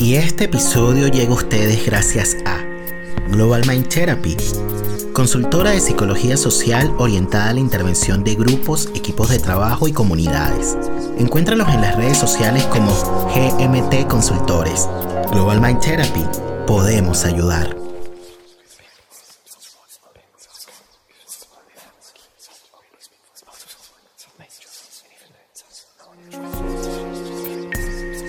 Y este episodio llega a ustedes gracias a Global Mind Therapy, consultora de psicología social orientada a la intervención de grupos, equipos de trabajo y comunidades. Encuéntralos en las redes sociales como GMT Consultores. Global Mind Therapy, podemos ayudar.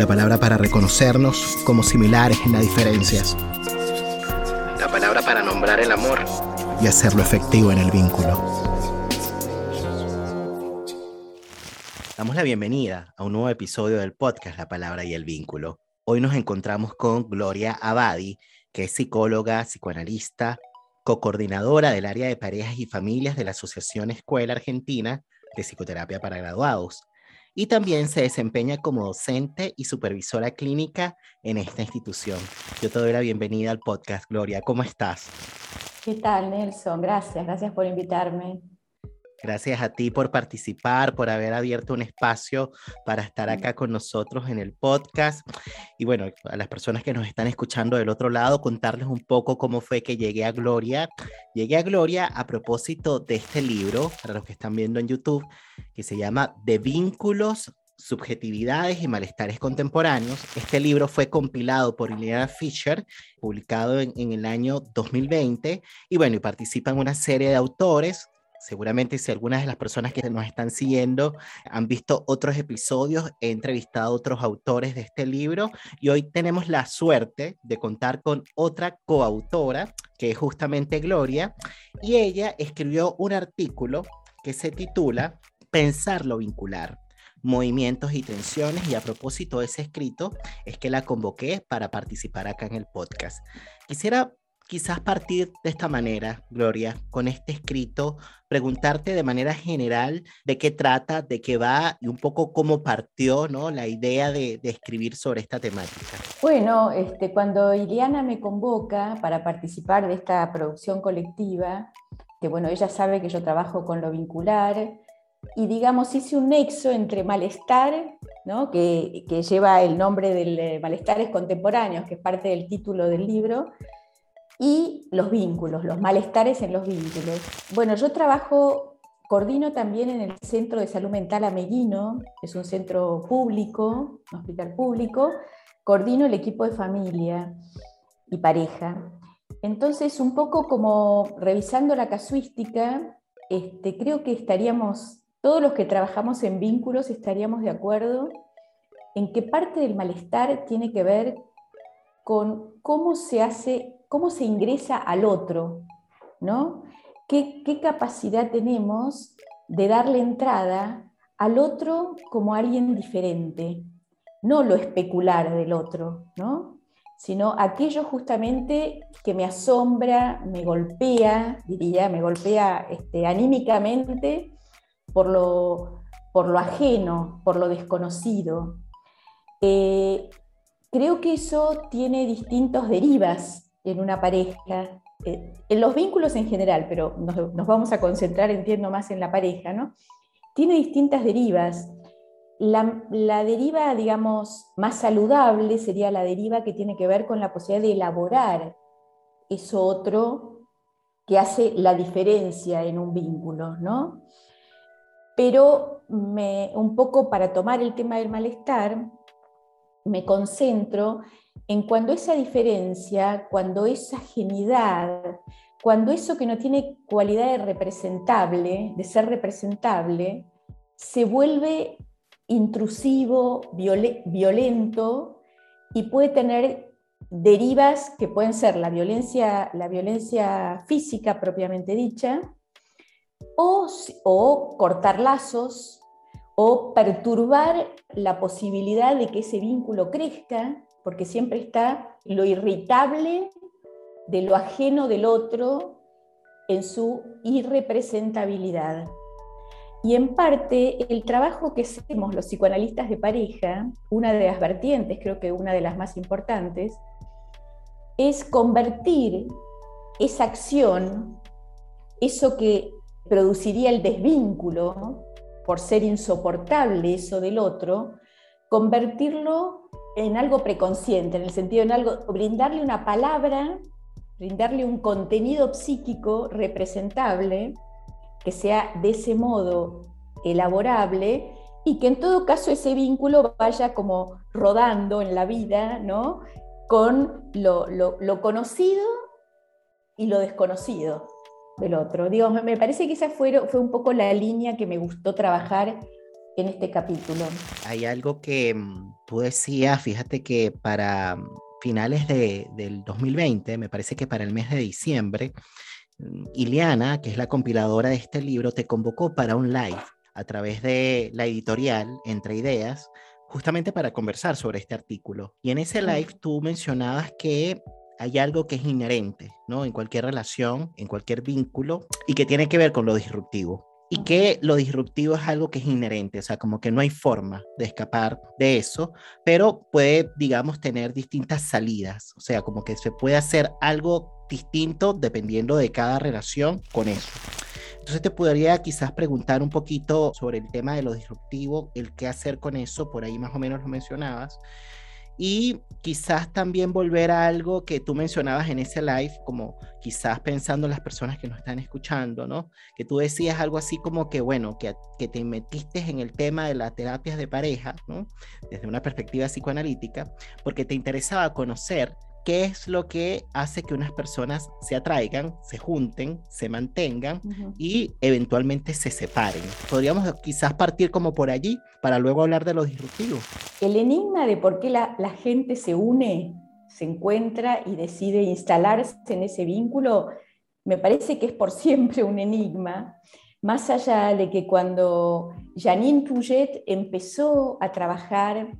la palabra para reconocernos como similares en las diferencias, la palabra para nombrar el amor y hacerlo efectivo en el vínculo. Damos la bienvenida a un nuevo episodio del podcast La Palabra y el Vínculo. Hoy nos encontramos con Gloria Abadi, que es psicóloga, psicoanalista, co-coordinadora del área de parejas y familias de la Asociación Escuela Argentina de Psicoterapia para Graduados y también se desempeña como docente y supervisora clínica en esta institución. Yo te doy la bienvenida al podcast, Gloria. ¿Cómo estás? ¿Qué tal, Nelson? Gracias, gracias por invitarme. Gracias a ti por participar, por haber abierto un espacio para estar acá con nosotros en el podcast. Y bueno, a las personas que nos están escuchando del otro lado, contarles un poco cómo fue que llegué a Gloria. Llegué a Gloria a propósito de este libro, para los que están viendo en YouTube, que se llama De vínculos Subjetividades y Malestares Contemporáneos. Este libro fue compilado por Ileana Fisher, publicado en, en, el año 2020, y bueno, y participan una serie de autores Seguramente si algunas de las personas que nos están siguiendo han visto otros episodios, he entrevistado a otros autores de este libro y hoy tenemos la suerte de contar con otra coautora, que es justamente Gloria, y ella escribió un artículo que se titula Pensar lo vincular movimientos y tensiones y a propósito de ese escrito es que la convoqué para participar acá en el podcast. Quisiera quizás partir de esta manera, Gloria, con este escrito, preguntarte de manera general de qué trata, de qué va y un poco cómo partió ¿no? la idea de, escribir sobre esta temática. Bueno, este, cuando Iliana me convoca para participar de esta producción colectiva, que bueno, ella sabe que yo trabajo con lo vincular, y digamos, hice un nexo entre malestar, ¿no? que, que lleva el nombre del eh, malestares contemporáneos, que es parte del título del libro, y los vínculos, los malestares en los vínculos. Bueno, yo trabajo, coordino también en el Centro de Salud Mental Ameguino, es un centro público, un hospital público, coordino el equipo de familia y pareja. Entonces, un poco como revisando la casuística, este, creo que estaríamos, todos los que trabajamos en vínculos estaríamos de acuerdo en que parte del malestar tiene que ver con cómo se hace cómo se ingresa al otro, ¿no? ¿Qué, capacidad tenemos de darle entrada al otro como alguien diferente? No lo especular del otro, ¿no? sino aquello justamente que me asombra, me golpea, diría, me golpea este, anímicamente por lo, por lo ajeno, por lo desconocido. Eh, creo que eso tiene distintos derivas en una pareja, eh, en los vínculos en general, pero nos, vamos a concentrar, entiendo, más en la pareja, ¿no? Tiene distintas derivas. La, deriva, digamos, más saludable sería la deriva que tiene que ver con la posibilidad de elaborar eso otro que hace la diferencia en un vínculo, ¿no? Pero me, un poco para tomar el tema del malestar, me concentro en cuando esa diferencia, cuando esa genidad, cuando eso que no tiene cualidad de representable, de ser representable, se vuelve intrusivo, violento y puede tener derivas que pueden ser la violencia, la violencia física propiamente dicha, o, o cortar lazos, o perturbar la posibilidad de que ese vínculo crezca porque siempre está lo irritable de lo ajeno del otro en su irrepresentabilidad. Y en parte el trabajo que hacemos los psicoanalistas de pareja, una de las vertientes, creo que una de las más importantes, es convertir esa acción, eso que produciría el desvínculo, por ser insoportable eso del otro, convertirlo en algo preconsciente, en el sentido de algo, brindarle una palabra, brindarle un contenido psíquico representable que sea de ese modo elaborable y que en todo caso ese vínculo vaya como rodando en la vida, ¿no? Con lo, conocido y lo desconocido del otro. Digo, me parece que esa fue un poco la línea que me gustó trabajar en este capítulo. Hay algo que mm, tú decías, fíjate que para mm, finales de, del 2020, me parece que para el mes de diciembre, Iliana, que es la compiladora de este libro, te convocó para un live a través de la editorial Entre Ideas, justamente para conversar sobre este artículo. Y en ese live tú mencionabas que hay algo que es inherente, ¿no? En cualquier relación, en cualquier vínculo, y que tiene que ver con lo disruptivo. Y que lo disruptivo es algo que es inherente, o sea, como que no hay forma de escapar de eso, pero puede, digamos, tener distintas salidas, o sea, como que se puede hacer algo distinto dependiendo de cada relación con eso. Entonces te podría quizás preguntar un poquito sobre el tema de lo disruptivo, el qué hacer con eso, por ahí más o menos lo mencionabas. Y quizás también volver a algo que tú mencionabas en ese live, como quizás pensando en las personas que nos están escuchando, ¿no? Que tú decías algo así como que, bueno, que, que te metiste en el tema de las terapias de pareja, ¿no? Desde una perspectiva psicoanalítica, porque te interesaba conocer qué es lo que hace que unas personas se atraigan, se junten, se mantengan y eventualmente se separen. Podríamos quizás partir como por allí para luego hablar de lo disruptivo. El enigma de por qué la, la gente se une, se encuentra y decide instalarse en ese vínculo, me parece que es por siempre un enigma. Más allá de que cuando Janine Pouget empezó a trabajar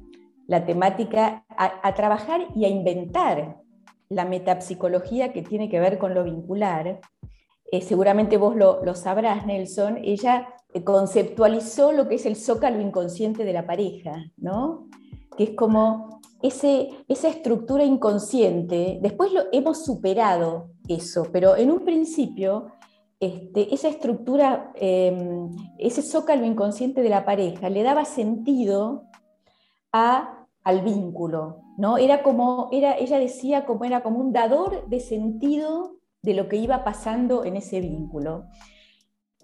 la temática, a, trabajar y a inventar la metapsicología que tiene que ver con lo vincular. Eh, seguramente vos lo, sabrás, Nelson, ella eh, conceptualizó lo que es el zócalo inconsciente de la pareja, ¿no? que es como ese, esa estructura inconsciente, después lo, hemos superado eso, pero en un principio este, esa estructura, em, ese zócalo inconsciente de la pareja le daba sentido a al vínculo, ¿no? Era como, era, ella decía como era como un dador de sentido de lo que iba pasando en ese vínculo.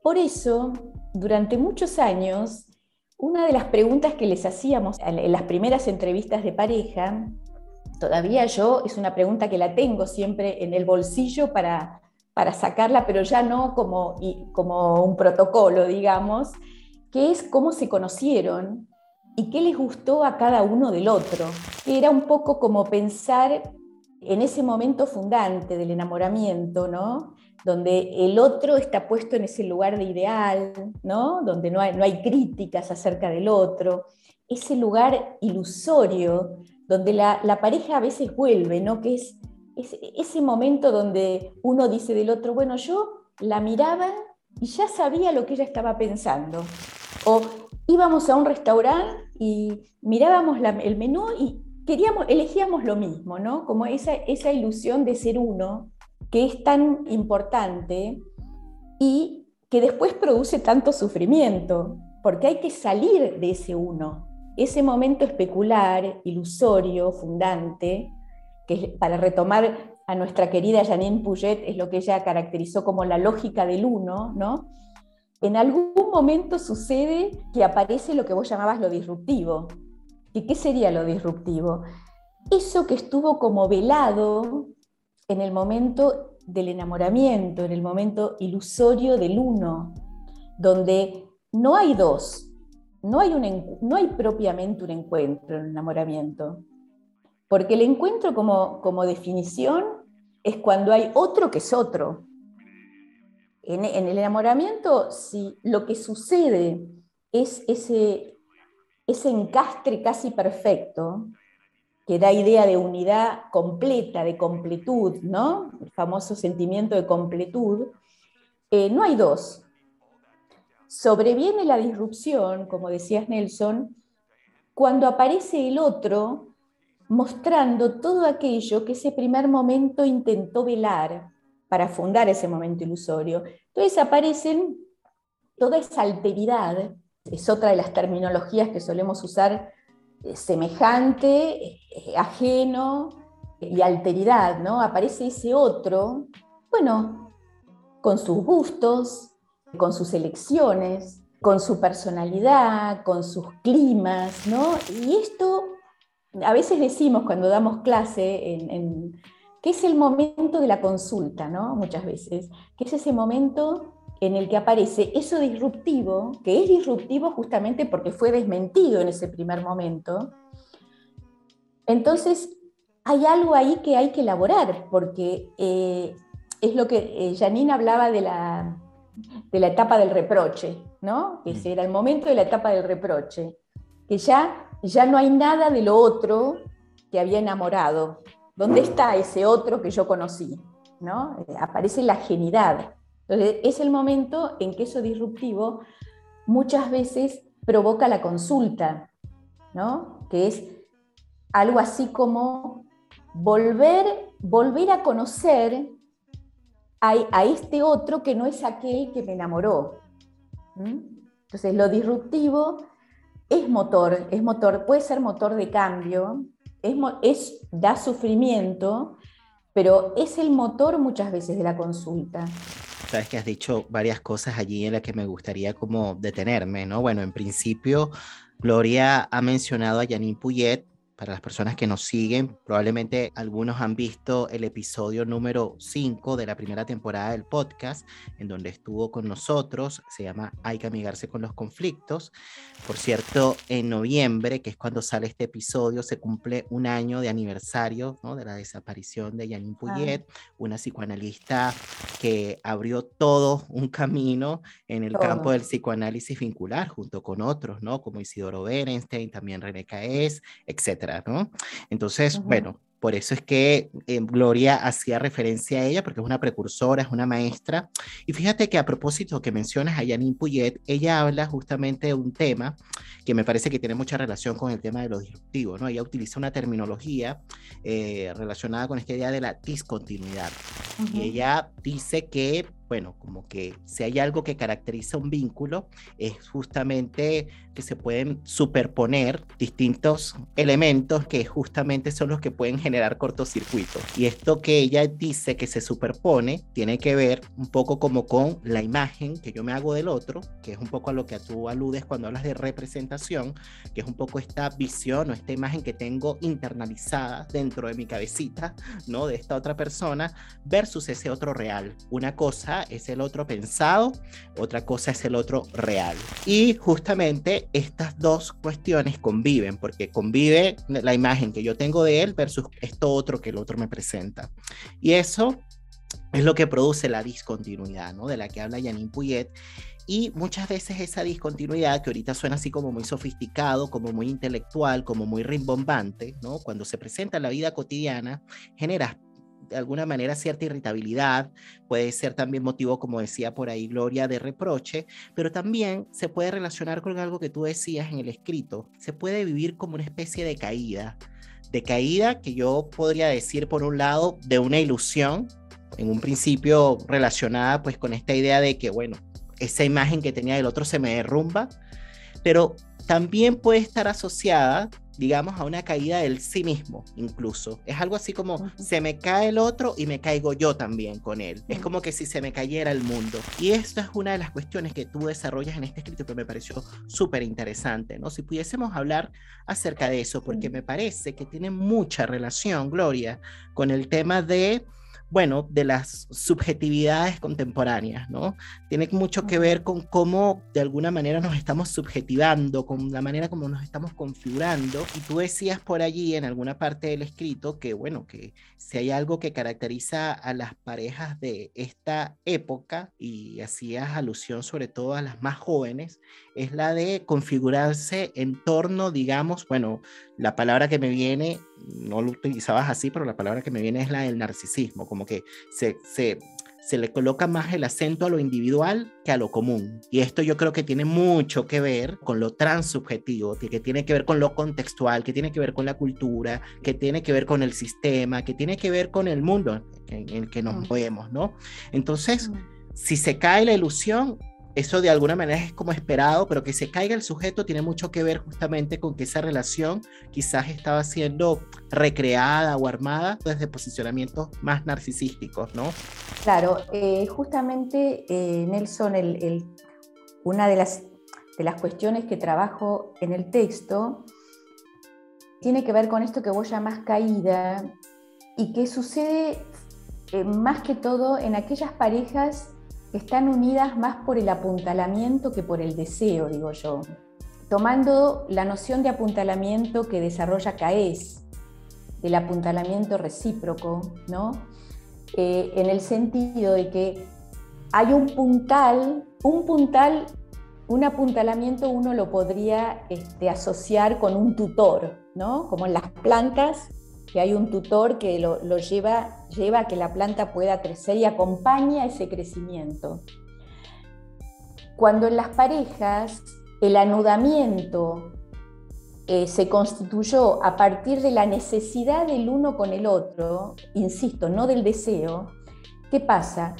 Por eso, durante muchos años, una de las preguntas que les hacíamos en las primeras entrevistas de pareja, todavía yo, es una pregunta que la tengo siempre en el bolsillo para, para sacarla, pero ya no como, como un protocolo, digamos, que es cómo se conocieron y qué les gustó a cada uno del otro. Era un poco como pensar en ese momento fundante del enamoramiento, ¿no? Donde el otro está puesto en ese lugar de ideal, ¿no? Donde no hay, no hay críticas acerca del otro. Ese lugar ilusorio donde la, la pareja a veces vuelve, ¿no? Que es, es ese momento donde uno dice del otro, bueno, yo la miraba y ya sabía lo que ella estaba pensando. O íbamos a un restaurante y mirábamos el menú y queríamos, elegíamos lo mismo, ¿no? Como esa, esa ilusión de ser uno, que es tan importante y que después produce tanto sufrimiento, porque hay que salir de ese uno, ese momento especular, ilusorio, fundante, que para retomar a nuestra querida Janine Pouget es lo que ella caracterizó como la lógica del uno, ¿no? en algún momento sucede que aparece lo que vos llamabas lo disruptivo. ¿Y qué sería lo disruptivo? Eso que estuvo como velado en el momento del enamoramiento, en el momento ilusorio del uno, donde no hay dos, no hay, un, no hay propiamente un encuentro en el enamoramiento. Porque el encuentro como, como definición es cuando hay otro que es otro, en, el enamoramiento, si lo que sucede es ese, ese encastre casi perfecto, que da idea de unidad completa, de completud, ¿no? El famoso sentimiento de completud, eh, no hay dos. Sobreviene la disrupción, como decías Nelson, cuando aparece el otro mostrando todo aquello que ese primer momento intentó velar para fundar ese momento ilusorio. Entonces aparecen toda esa alteridad, es otra de las terminologías que solemos usar eh, semejante, eh, ajeno y alteridad, ¿no? Aparece ese otro, bueno, con sus gustos, con sus elecciones, con su personalidad, con sus climas, ¿no? Y esto a veces decimos cuando damos clase en, que es el momento de la consulta, ¿no? Muchas veces, que es ese momento en el que aparece eso disruptivo, que es disruptivo justamente porque fue desmentido en ese primer momento. Entonces, hay algo ahí que hay que elaborar, porque eh, es lo que eh, Janine hablaba de la, de la etapa del reproche, ¿no? Ese era el momento de la etapa del reproche, que ya, ya no hay nada de lo otro que había enamorado. ¿Dónde está ese otro que yo conocí? ¿no? Eh, aparece la genidad. Entonces, es el momento en que eso disruptivo muchas veces provoca la consulta, ¿no? que es algo así como volver, volver a conocer a, este otro que no es aquel que me enamoró. Entonces, lo disruptivo es motor, es motor, puede ser motor de cambio, es, es, da sufrimiento, pero es el motor muchas veces de la consulta. Sabes que has dicho varias cosas allí en las que me gustaría como detenerme, ¿no? Bueno, en principio, Gloria ha mencionado a Janine Puyet, para las personas que nos siguen, probablemente algunos han visto el episodio número 5 de la primera temporada del podcast, en donde estuvo con nosotros, se llama Hay que amigarse con los conflictos. Por cierto, en noviembre, que es cuando sale este episodio, se cumple un año de aniversario ¿no? de la desaparición de Janine Puyet, una psicoanalista que abrió todo un camino en el campo del psicoanálisis vincular, junto con otros, ¿no? como Isidoro Berenstein, también René Caes, etc. Entonces, bueno, por eso es que eh, Gloria hacía referencia a ella, porque es una precursora, es una maestra. Y fíjate que a propósito que mencionas a Janine Puyet, ella habla justamente de un tema que me parece que tiene mucha relación con el tema de lo disruptivo, ¿no? Ella utiliza una terminología eh, relacionada con esta idea de la discontinuidad. Y ella dice que bueno, como que si hay algo que caracteriza un vínculo, es justamente que se pueden superponer distintos elementos que justamente son los que pueden generar cortocircuitos. Y esto que ella dice que se superpone tiene que ver un poco como con la imagen que yo me hago del otro, que es un poco a lo que tú aludes cuando hablas de representación, que es un poco esta visión o esta imagen que tengo internalizada dentro de mi cabecita, ¿no? De esta otra persona versus ese otro real. Una cosa es el otro pensado, otra cosa es el otro real. Y justamente estas dos cuestiones conviven, porque convive la imagen que yo tengo de él versus esto otro que el otro me presenta. Y eso es lo que produce la discontinuidad, ¿no? De la que habla Janine Puyet. Y muchas veces esa discontinuidad, que ahorita suena así como muy sofisticado, como muy intelectual, como muy rimbombante, ¿no? Cuando se presenta en la vida cotidiana, genera de alguna manera cierta irritabilidad, puede ser también motivo, como decía por ahí Gloria, de reproche, pero también se puede relacionar con algo que tú decías en el escrito, se puede vivir como una especie de caída, de caída que yo podría decir por un lado de una ilusión, en un principio relacionada pues con esta idea de que bueno, esa imagen que tenía del otro se me derrumba, pero también puede estar asociada digamos, a una caída del sí mismo, incluso. Es algo así como, se me cae el otro y me caigo yo también con él. Es como que si se me cayera el mundo. Y esto es una de las cuestiones que tú desarrollas en este escrito que me pareció súper interesante, ¿no? Si pudiésemos hablar acerca de eso, porque me parece que tiene mucha relación, Gloria, con el tema de bueno, de las subjetividades contemporáneas, ¿no? Tiene mucho que ver con cómo de alguna manera nos estamos subjetivando, con la manera como nos estamos configurando. Y tú decías por allí en alguna parte del escrito que, bueno, que si hay algo que caracteriza a las parejas de esta época, y hacías alusión sobre todo a las más jóvenes, es la de configurarse en torno, digamos, bueno, la palabra que me viene, no lo utilizabas así, pero la palabra que me viene es la del narcisismo, como que se, se, se le coloca más el acento a lo individual que a lo común. Y esto yo creo que tiene mucho que ver con lo transubjetivo, que tiene que ver con lo contextual, que tiene que ver con la cultura, que tiene que ver con el sistema, que tiene que ver con el mundo en, el que nos mm. movemos, ¿no? Entonces, mm. si se cae la ilusión, eso de alguna manera es como esperado, pero que se caiga el sujeto tiene mucho que ver justamente con que esa relación quizás estaba siendo recreada o armada desde posicionamientos más narcisísticos, ¿no? Claro, eh, justamente eh, Nelson, una de las, de las cuestiones que trabajo en el texto tiene que ver con esto que vos llamás caída y que sucede eh, más que todo en aquellas parejas están unidas más por el apuntalamiento que por el deseo, digo yo. Tomando la noción de apuntalamiento que desarrolla CAES, del apuntalamiento recíproco, ¿no? Eh, en el sentido de que hay un puntal, un puntal, un apuntalamiento uno lo podría este, asociar con un tutor, ¿no? Como en las plantas que hay un tutor que lo, lleva, lleva a que la planta pueda crecer y acompaña ese crecimiento. Cuando en las parejas el anudamiento eh, se constituyó a partir de la necesidad del uno con el otro, insisto, no del deseo, ¿qué pasa?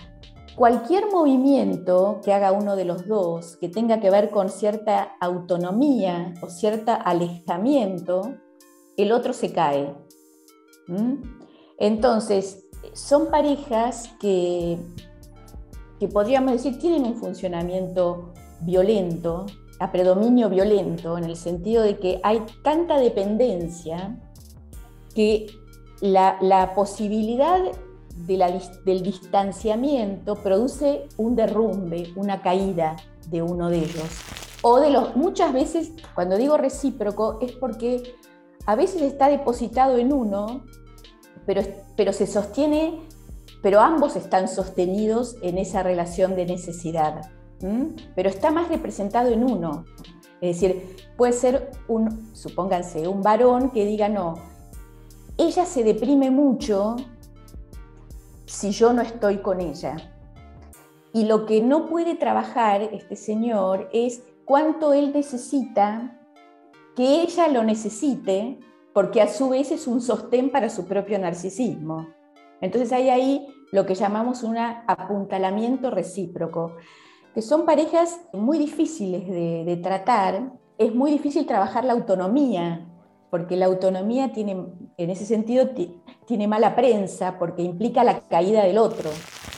Cualquier movimiento que haga uno de los dos, que tenga que ver con cierta autonomía o cierto alejamiento, el otro se cae. Entonces, son parejas que, que podríamos decir tienen un funcionamiento violento, a predominio violento, en el sentido de que hay tanta dependencia que la, posibilidad del distanciamiento produce un derrumbe, una caída de uno de ellos. O de los, muchas veces, cuando digo recíproco, es porque a veces está depositado en uno, pero, pero se sostiene, pero ambos están sostenidos en esa relación de necesidad, pero está más representado en uno. Es decir, puede ser un, supónganse, un varón que diga, no, ella se deprime mucho si yo no estoy con ella. Y lo que no puede trabajar este señor es cuánto él necesita que ella lo necesite, porque a su vez es un sostén para su propio narcisismo. Entonces hay ahí lo que llamamos un apuntalamiento recíproco, que son parejas muy difíciles de, tratar. Es muy difícil trabajar la autonomía, porque la autonomía tiene, en ese sentido, tiene mala prensa, porque implica la caída del otro.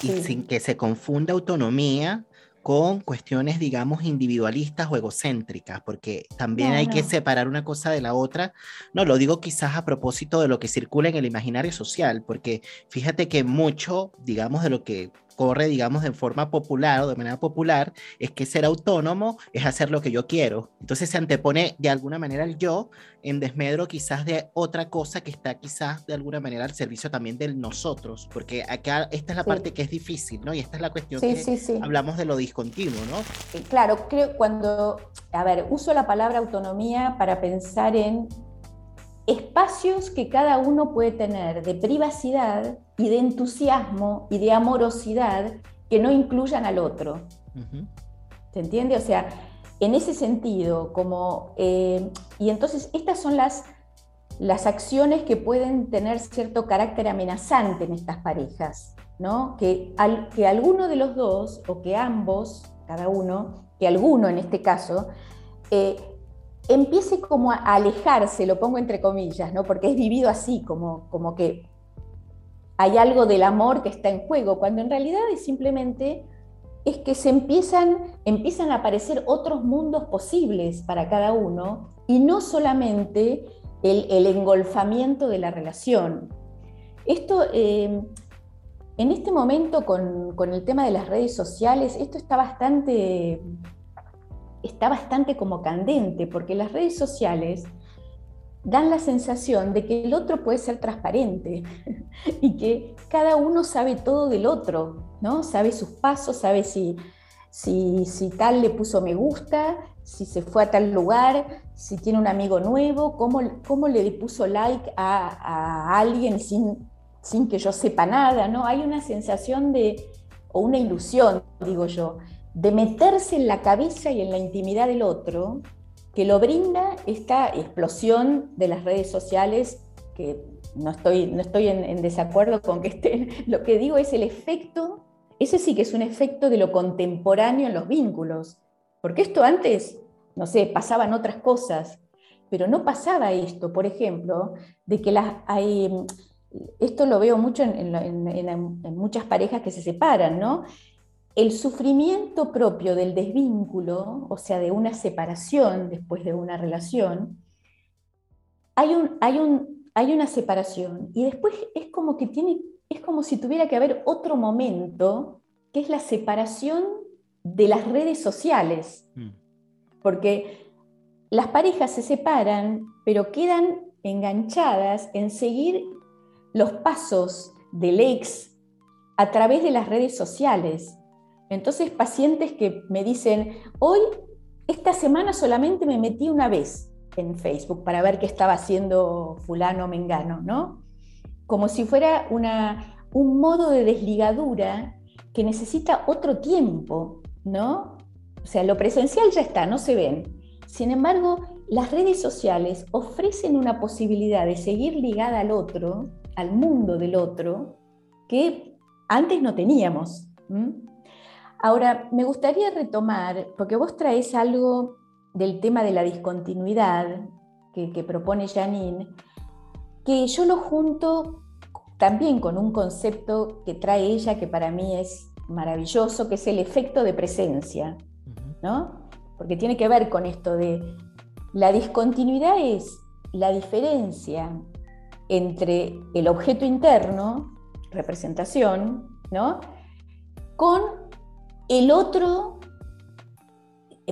Y sin que se confunda autonomía con cuestiones, digamos, individualistas o egocéntricas, porque también hay que separar una cosa de la otra. No, lo digo quizás a propósito de lo que circula en el imaginario social, porque fíjate que mucho, digamos, de lo que corre, digamos, de forma popular o de manera popular, es que ser autónomo es hacer lo que yo quiero. Entonces se antepone de alguna manera el yo en desmedro quizás de otra cosa que está quizás de alguna manera al servicio también del nosotros, porque acá esta es la parte que es difícil, ¿no? Y esta es la cuestión que hablamos de lo discontinuo, ¿no? Eh, claro, creo cuando, a ver, uso la palabra autonomía para pensar en espacios que cada uno puede tener de privacidad y de entusiasmo y de amorosidad que no incluyan al otro. ¿Se entiende? O sea, en ese sentido, como... Eh, y entonces estas son las, las acciones que pueden tener cierto carácter amenazante en estas parejas, ¿no? Que, al, que alguno de los dos, o que ambos, cada uno, que alguno en este caso, eh, empiece como a alejarse, lo pongo entre comillas, ¿no? porque es vivido así, como, como que hay algo del amor que está en juego, cuando en realidad es simplemente es que se empiezan, empiezan a aparecer otros mundos posibles para cada uno y no solamente el, engolfamiento de la relación. Esto, eh, en este momento con, con, el tema de las redes sociales, esto está bastante, está bastante como candente, porque las redes sociales dan la sensación de que el otro puede ser transparente y que cada uno sabe todo del otro, ¿no? Sabe sus pasos, sabe si, si, tal le puso me gusta, si se fue a tal lugar, si tiene un amigo nuevo, cómo, cómo le puso like a, a alguien sin sin que yo sepa nada, ¿no? Hay una sensación de, o una ilusión, digo yo, de meterse en la cabeza y en la intimidad del otro, que lo brinda esta explosión de las redes sociales, que no estoy, no estoy en, desacuerdo con que estén, lo que digo es el efecto, ese sí que es un efecto de lo contemporáneo en los vínculos, porque esto antes, no sé, pasaban otras cosas, pero no pasaba esto, por ejemplo, de que las, hay, esto lo veo mucho en, muchas parejas que se separan, ¿no? El sufrimiento propio del desvínculo, o sea, de una separación después de una relación, hay, un, hay, un, hay una separación y después es como que tiene, es como si tuviera que haber otro momento, que es la separación de las redes sociales, mm. porque las parejas se separan, pero quedan enganchadas en seguir los pasos del ex a través de las redes sociales. Entonces, pacientes que me dicen, hoy, esta semana solamente me metí una vez en Facebook para ver qué estaba haciendo fulano o mengano, ¿no? Como si fuera una, un modo de desligadura que necesita otro tiempo, ¿no? O sea, lo presencial ya está, no se ven. Sin embargo, las redes sociales ofrecen una posibilidad de seguir ligada al otro al mundo del otro que antes no teníamos. Ahora, me gustaría retomar, porque vos traes algo del tema de la discontinuidad que, que propone Janine, que yo lo junto también con un concepto que trae ella que para mí es maravilloso, que es el efecto de presencia, ¿no? Porque tiene que ver con esto de la discontinuidad es la diferencia entre el objeto interno, representación, ¿no? con el otro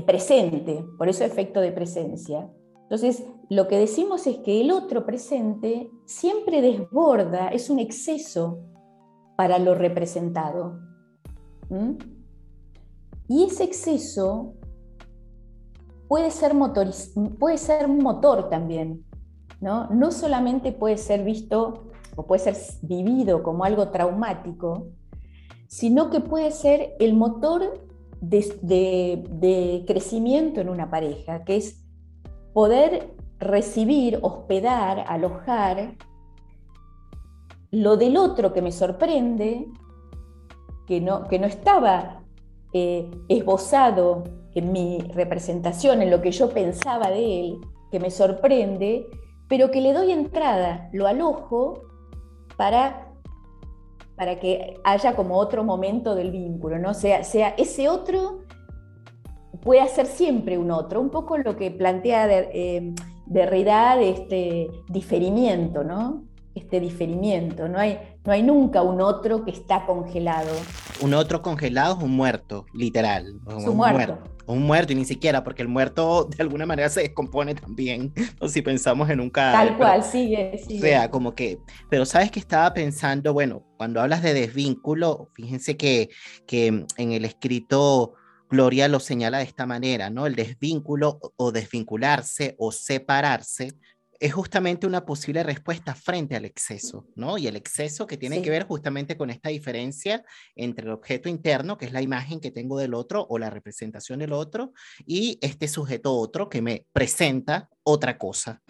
presente, por eso efecto de presencia. Entonces, lo que decimos es que el otro presente siempre desborda, es un exceso para lo representado. Y ese exceso puede ser, puede ser un motor también ¿no? solamente puede ser visto o puede ser vivido como algo traumático, sino que puede ser el motor de, crecimiento en una pareja, que es poder recibir, hospedar, alojar lo del otro que me sorprende, que no, que no estaba eh, esbozado en mi representación, en lo que yo pensaba de él, que me sorprende, pero que le doy entrada, lo alojo para, para que haya como otro momento del vínculo, ¿no? Sea, sea ese otro puede ser siempre un otro, un poco lo que plantea de, eh, este diferimiento, ¿no? Este diferimiento, no hay, no hay nunca un otro que está congelado. Un otro congelado es un muerto, literal. un muerto un muerto, y ni siquiera, porque el muerto de alguna manera se descompone también, o si pensamos en un cadáver. Tal cual, sigue, sigue. O sea, como que, pero sabes que estaba pensando, bueno, cuando hablas de desvínculo, fíjense que, que en el escrito Gloria lo señala de esta manera, ¿no? El desvínculo o desvincularse o separarse es justamente una posible respuesta frente al exceso, ¿no? Y el exceso que tiene que ver justamente con esta diferencia entre el objeto interno, que es la imagen que tengo del otro o la representación del otro, y este sujeto otro que me presenta otra cosa.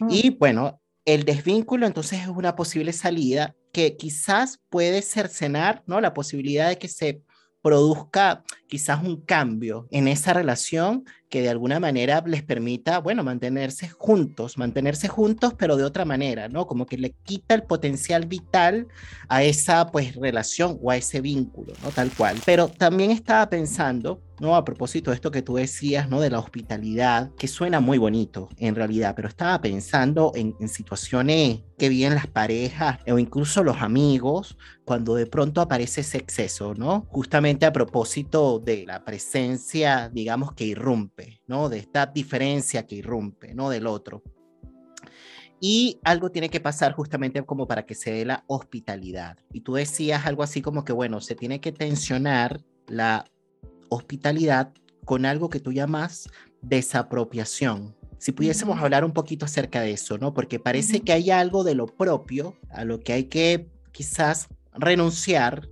Mm. Y bueno, el desvínculo entonces es una posible salida que quizás puede cercenar, ¿no? La posibilidad de que se produzca quizás un cambio en esa relación que de alguna manera les permita, bueno, mantenerse juntos, mantenerse juntos, pero de otra manera, ¿no? Como que le quita el potencial vital a esa, pues, relación o a ese vínculo, ¿no? Tal cual. Pero también estaba pensando, ¿no? A propósito de esto que tú decías, ¿no? De la hospitalidad, que suena muy bonito en realidad, pero estaba pensando en, en situaciones que viven las parejas o incluso los amigos cuando de pronto aparece ese exceso, ¿no? Justamente a propósito de la presencia, digamos, que irrumpe ¿no? De esta diferencia que irrumpe, ¿no? Del otro. Y algo tiene que pasar justamente como para que se dé la hospitalidad. Y tú decías algo así como que, bueno, se tiene que tensionar la hospitalidad con algo que tú llamas desapropiación. Si pudiésemos hablar un poquito acerca de eso, ¿no? Porque parece que hay algo de lo propio a lo que hay que quizás renunciar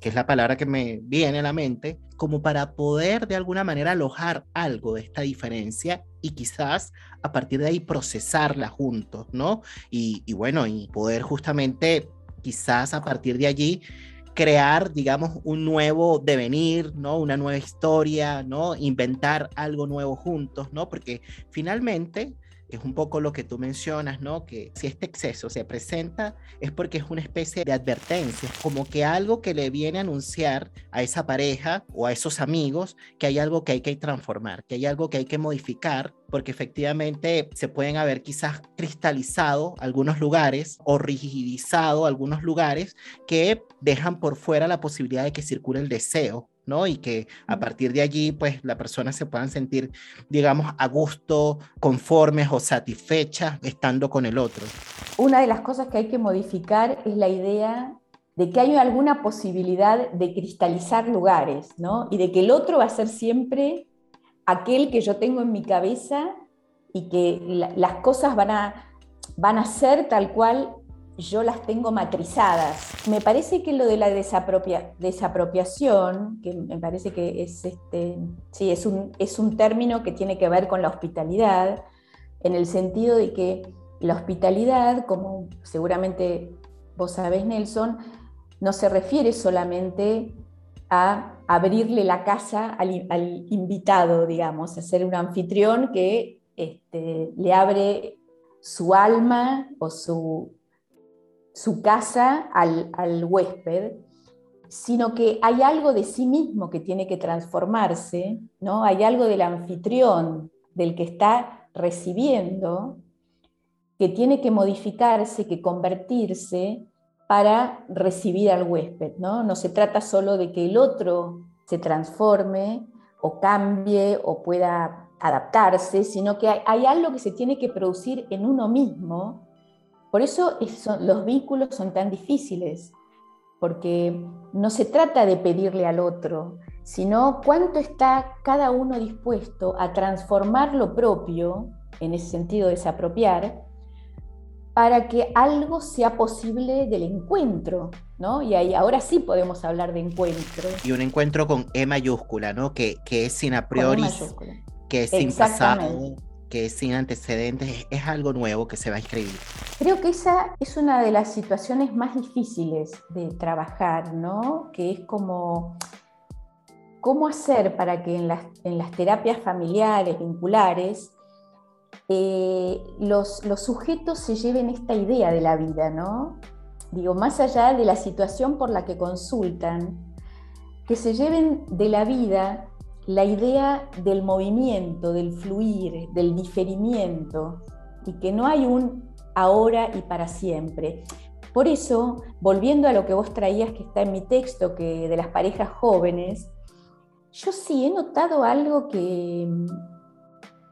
que es la palabra que me viene a la mente, como para poder de alguna manera alojar algo de esta diferencia y quizás a partir de ahí procesarla juntos, ¿no? Y, y bueno, y poder justamente quizás a partir de allí crear, digamos, un nuevo devenir, ¿no? Una nueva historia, ¿no? Inventar algo nuevo juntos, ¿no? Porque finalmente es un poco lo que tú mencionas, ¿no? Que si este exceso se presenta es porque es una especie de advertencia, como que algo que le viene a anunciar a esa pareja o a esos amigos que hay algo que hay que transformar, que hay algo que hay que modificar, porque efectivamente se pueden haber quizás cristalizado algunos lugares o rigidizado algunos lugares que dejan por fuera la posibilidad de que circule el deseo ¿no? Y que a partir de allí, pues, la persona se puedan sentir, digamos, a gusto, conformes o satisfechas estando con el otro. Una de las cosas que hay que modificar es la idea de que hay alguna posibilidad de cristalizar lugares, ¿no? Y de que el otro va a ser siempre aquel que yo tengo en mi cabeza y que las cosas van a, van a ser tal cual yo las tengo matrizadas. Me parece que lo de la desapropiación, que me parece que es, este, sí, es, un, es un término que tiene que ver con la hospitalidad, en el sentido de que la hospitalidad, como seguramente vos sabés, Nelson, no se refiere solamente a abrirle la casa al, invitado, digamos, a ser un anfitrión que este, le abre su alma o su, su casa al, huésped, sino que hay algo de sí mismo que tiene que transformarse, ¿no? Hay algo del anfitrión, del que está recibiendo, que tiene que modificarse, que convertirse para recibir al huésped, ¿no? No se trata solo de que el otro se transforme o cambie o pueda adaptarse, sino que hay, hay algo que se tiene que producir en uno mismo por eso los vínculos son tan difíciles, porque no se trata de pedirle al otro, sino cuánto está cada uno dispuesto a transformar lo propio, en ese sentido desapropiar, para que algo sea posible del encuentro, ¿no? Y ahí ahora sí podemos hablar de encuentro. Y un encuentro con E mayúscula, ¿no? Que, que es sin a priori, que es sin pasado, que sin antecedentes, es algo nuevo que se va a escribir. Creo que esa es una de las situaciones más difíciles de trabajar, ¿no? Que es como cómo hacer para que en las, en las terapias familiares, vinculares, eh, los, los, sujetos se lleven esta idea de la vida, ¿no? Digo, más allá de la situación por la que consultan, que se lleven de la vida la idea del movimiento, del fluir, del diferimiento, y que no hay un ahora y para siempre. Por eso, volviendo a lo que vos traías que está en mi texto, que de las parejas jóvenes, yo sí he notado algo que,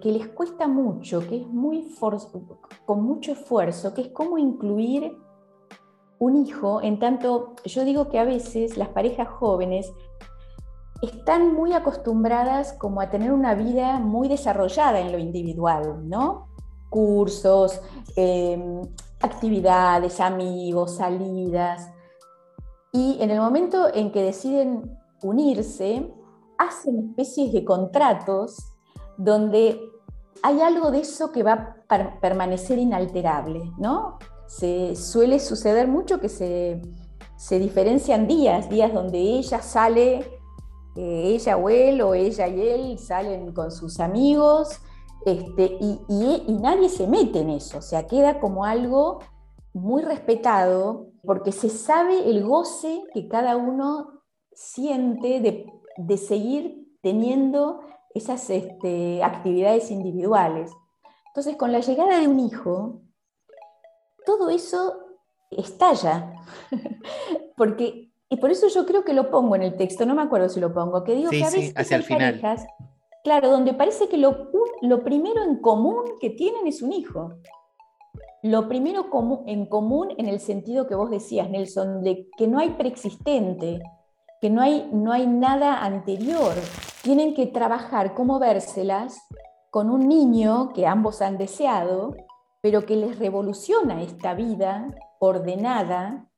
que les cuesta mucho, que es muy con mucho esfuerzo, que es cómo incluir un hijo, en tanto yo digo que a veces las parejas jóvenes están muy acostumbradas como a tener una vida muy desarrollada en lo individual, ¿no? Cursos, em, actividades, amigos, salidas. Y en el momento en que deciden unirse, hacen especies de contratos donde hay algo de eso que va a permanecer inalterable, ¿no? Se suele suceder mucho que se, se diferencian días, días donde ella sale ella o él o ella y él salen con sus amigos este, y, nadie se mete en eso, o sea, queda como algo muy respetado porque se sabe el goce que cada uno siente de, de seguir teniendo esas este, actividades individuales. Entonces, con la llegada de un hijo, todo eso estalla, porque, y por eso yo creo que lo pongo en el texto, no me acuerdo si lo pongo, que digo que a veces hacia el final. claro, donde parece que lo, lo primero en común que tienen es un hijo. Lo primero en común en el sentido que vos decías, Nelson, de que no hay preexistente, que no hay, no hay nada anterior. Tienen que trabajar cómo vérselas con un niño que ambos han deseado, pero que les revoluciona esta vida ordenada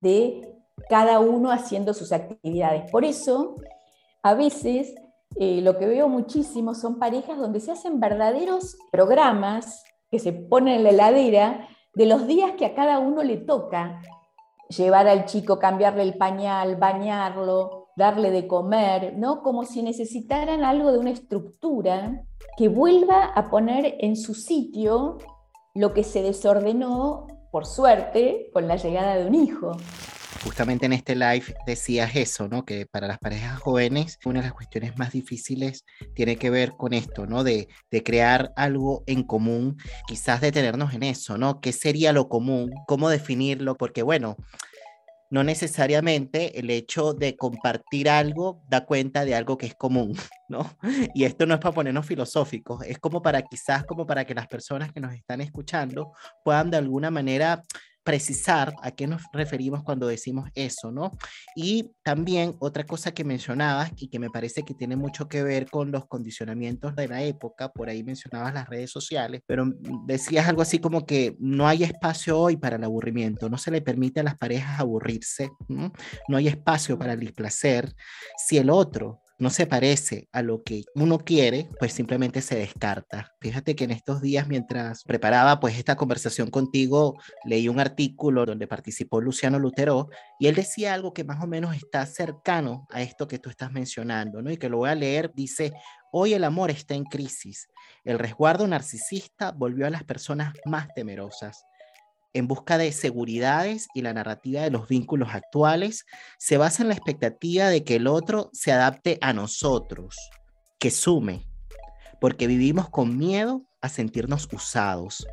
de cada uno haciendo sus actividades. Por eso, a veces eh, lo que veo muchísimo son parejas donde se hacen verdaderos programas que se ponen en la heladera de los días que a cada uno le toca llevar al chico, cambiarle el pañal, bañarlo, darle de comer, ¿no? Como si necesitaran algo de una estructura que vuelva a poner en su sitio lo que se desordenó, por suerte, con la llegada de un hijo justamente en este live decías eso, ¿no? Que para las parejas jóvenes una de las cuestiones más difíciles tiene que ver con esto, ¿no? De, de crear algo en común, quizás detenernos en eso, ¿no? ¿Qué sería lo común? ¿Cómo definirlo? Porque bueno, no necesariamente el hecho de compartir algo da cuenta de algo que es común, ¿no? Y esto no es para ponernos filosóficos, es como para quizás como para que las personas que nos están escuchando puedan de alguna manera precisar a qué nos referimos cuando decimos eso, ¿no? Y también otra cosa que mencionabas y que me parece que tiene mucho que ver con los condicionamientos de la época, por ahí mencionabas las redes sociales, pero decías algo así como que no hay espacio hoy para el aburrimiento, no se le permite a las parejas aburrirse, ¿no? Hay espacio para el displacer. Si el otro no se parece a lo que uno quiere, pues simplemente se descarta. Fíjate que en estos días, mientras preparaba pues esta conversación contigo, leí un artículo donde participó Luciano Lutero y él decía algo que más o menos está cercano a esto que tú estás mencionando, ¿no? Y que lo voy a leer, dice, hoy el amor está en crisis. El resguardo narcisista volvió a las personas más temerosas en busca de seguridades y la narrativa de los vínculos actuales se basa en la expectativa de que el otro se adapte a nosotros, que sume, porque vivimos con miedo a sentirnos usados,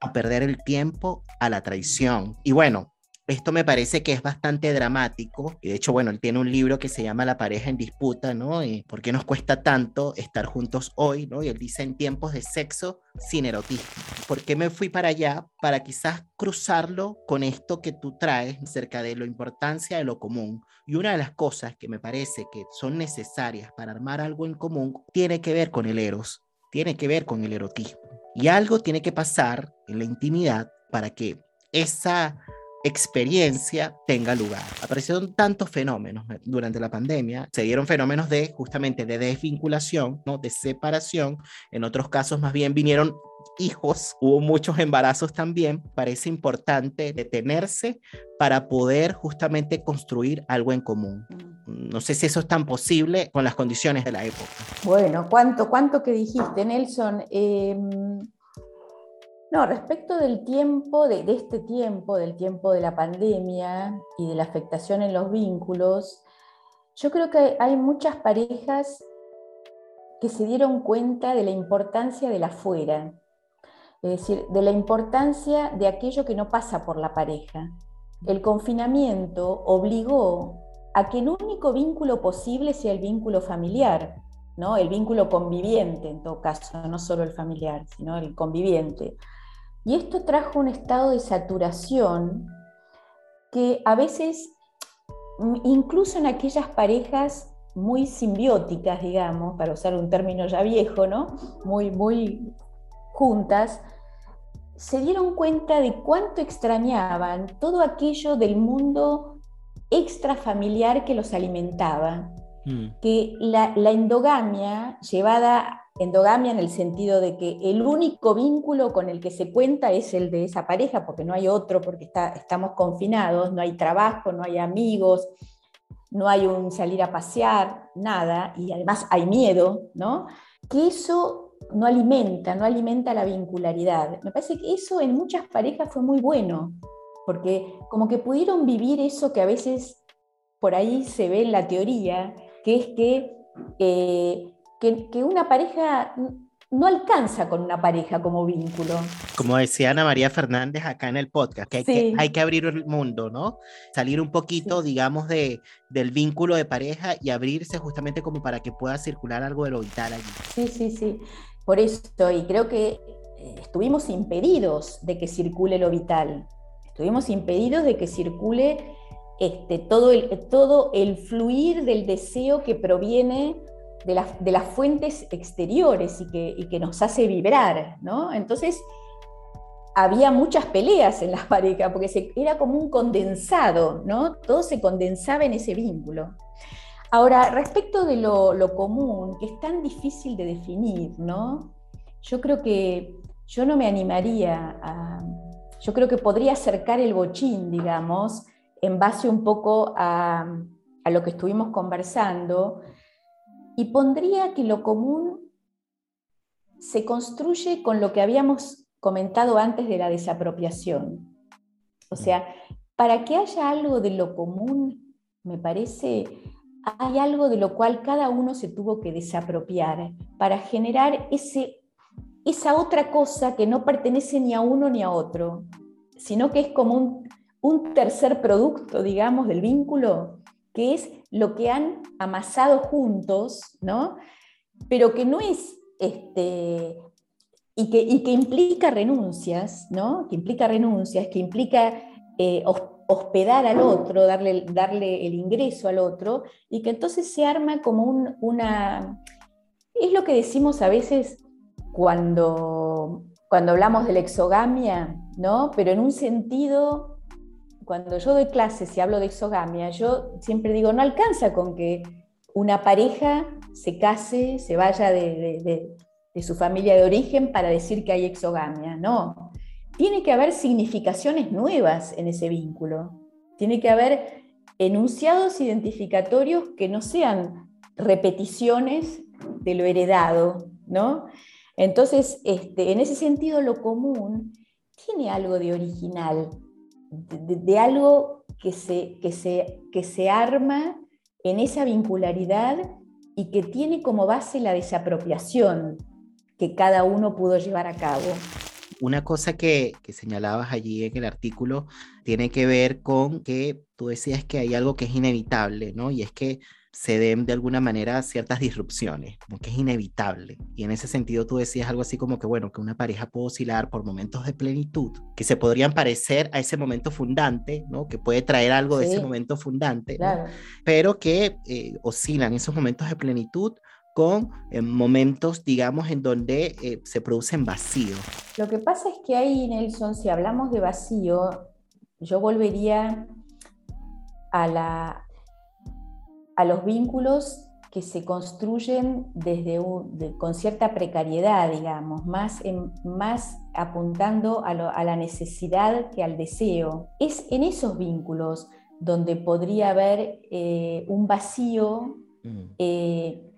a perder el tiempo, a la traición. Y bueno, esto me parece que es bastante dramático. Y de hecho, bueno, él tiene un libro que se llama La pareja en disputa, ¿no? Y ¿Por qué nos cuesta tanto estar juntos hoy, ¿no? Y él dice en tiempos de sexo sin erotismo. ¿Por qué me fui para allá? Para quizás cruzarlo con esto que tú traes acerca de la importancia de lo común. Y una de las cosas que me parece que son necesarias para armar algo en común tiene que ver con el eros, tiene que ver con el erotismo. Y algo tiene que pasar en la intimidad para que esa experiencia tenga lugar. Aparecieron tantos fenómenos durante la pandemia, se dieron fenómenos de justamente de desvinculación, ¿no? de separación, en otros casos más bien vinieron hijos, hubo muchos embarazos también, parece importante detenerse para poder justamente construir algo en común. Mm. No sé si eso es tan posible con las condiciones de la época. Bueno, ¿cuánto, cuánto que dijiste, Nelson? Eh, no, respecto del tiempo, de, este tiempo, del tiempo de la pandemia y de la afectación en los vínculos, yo creo que hay muchas parejas que se dieron cuenta de la importancia del afuera, es decir, de la importancia de aquello que no pasa por la pareja. El confinamiento obligó a que el único vínculo posible sea el vínculo familiar, ¿no? el vínculo conviviente en todo caso, no solo el familiar, sino el conviviente. Y esto trajo un estado de saturación que a veces, mm, incluso en aquellas parejas muy simbióticas, digamos, para usar un término ya viejo, ¿no? Muy, muy juntas, se dieron cuenta de cuánto extrañaban todo aquello del mundo extrafamiliar que los alimentaba. Mm. Que la, la endogamia llevada endogamia en el sentido de que el único vínculo con el que se cuenta es el de esa pareja, porque no hay otro, porque está, estamos confinados, no hay trabajo, no hay amigos, no hay un salir a pasear, nada, y además hay miedo, ¿no? Que eso no alimenta, no alimenta la vincularidad. Me parece que eso en muchas parejas fue muy bueno, porque como que pudieron vivir eso que a veces por ahí se ve en la teoría, que es que, eh, que una pareja no alcanza con una pareja como vínculo. Como decía Ana María Fernández acá en el podcast, que hay, que, hay que abrir el mundo, ¿no? Salir un poquito, digamos, de, del vínculo de pareja y abrirse justamente como para que pueda circular algo de lo vital allí. Sí, sí, sí. Por eso, y creo que eh, estuvimos impedidos de que circule lo vital. Estuvimos impedidos de que circule este, todo, el, todo el fluir del deseo que proviene de, las fuentes exteriores y que, que, nos hace vibrar, ¿no? Entonces, había muchas peleas en la pareja, porque se, era como un condensado, ¿no? Todo se condensaba en ese vínculo. Ahora, respecto de lo, lo común, que es tan difícil de definir, ¿no? Yo creo que yo no me animaría a... Yo creo que podría acercar el bochín, digamos, en base un poco a, a lo que estuvimos conversando, y pondría que lo común se construye con lo que habíamos comentado antes de la desapropiación. O sea, para que haya algo de lo común, me parece, hay algo de lo cual cada uno se tuvo que desapropiar para generar ese, esa otra cosa que no pertenece ni a uno ni a otro, sino que es como un, un tercer producto, digamos, del vínculo, que es lo que han amasado juntos, ¿no? Pero que no es, este, y, que, y que implica renuncias, ¿no? Que implica renuncias, que implica eh, hospedar al otro, darle, darle el ingreso al otro, y que entonces se arma como un, una... Es lo que decimos a veces cuando, cuando hablamos de la exogamia, ¿no? Pero en un sentido cuando yo doy clases y hablo de exogamia, yo siempre digo, no alcanza con que una pareja se case, se vaya de, su familia de origen para decir que hay exogamia. No, tiene que haber significaciones nuevas en ese vínculo. Tiene que haber enunciados identificatorios que no sean repeticiones de lo heredado, ¿no? Entonces, este, en ese sentido, lo común tiene algo de original, de, algo que se, que, se, que se arma en esa vincularidad y que tiene como base la desapropiación que cada uno pudo llevar a cabo. Una cosa que, que, señalabas allí en el artículo tiene que ver con que tú decías que hay algo que es inevitable, ¿no? Y es que se den de alguna manera ciertas disrupciones, como que es inevitable. Y en ese sentido tú decías algo así como que, bueno, que una pareja puede oscilar por momentos de plenitud, que se podrían parecer a ese momento fundante, ¿no? Que puede traer algo de ese momento fundante, pero que eh, oscilan esos momentos de plenitud con eh, momentos, digamos, en donde eh, se producen vacíos. Lo que pasa es que ahí, Nelson, si hablamos de vacío, yo volvería a la, a los vínculos que se construyen desde con cierta precariedad, digamos, más, más apuntando a, la necesidad que al deseo. Es en esos vínculos donde podría haber eh, un vacío mm. eh,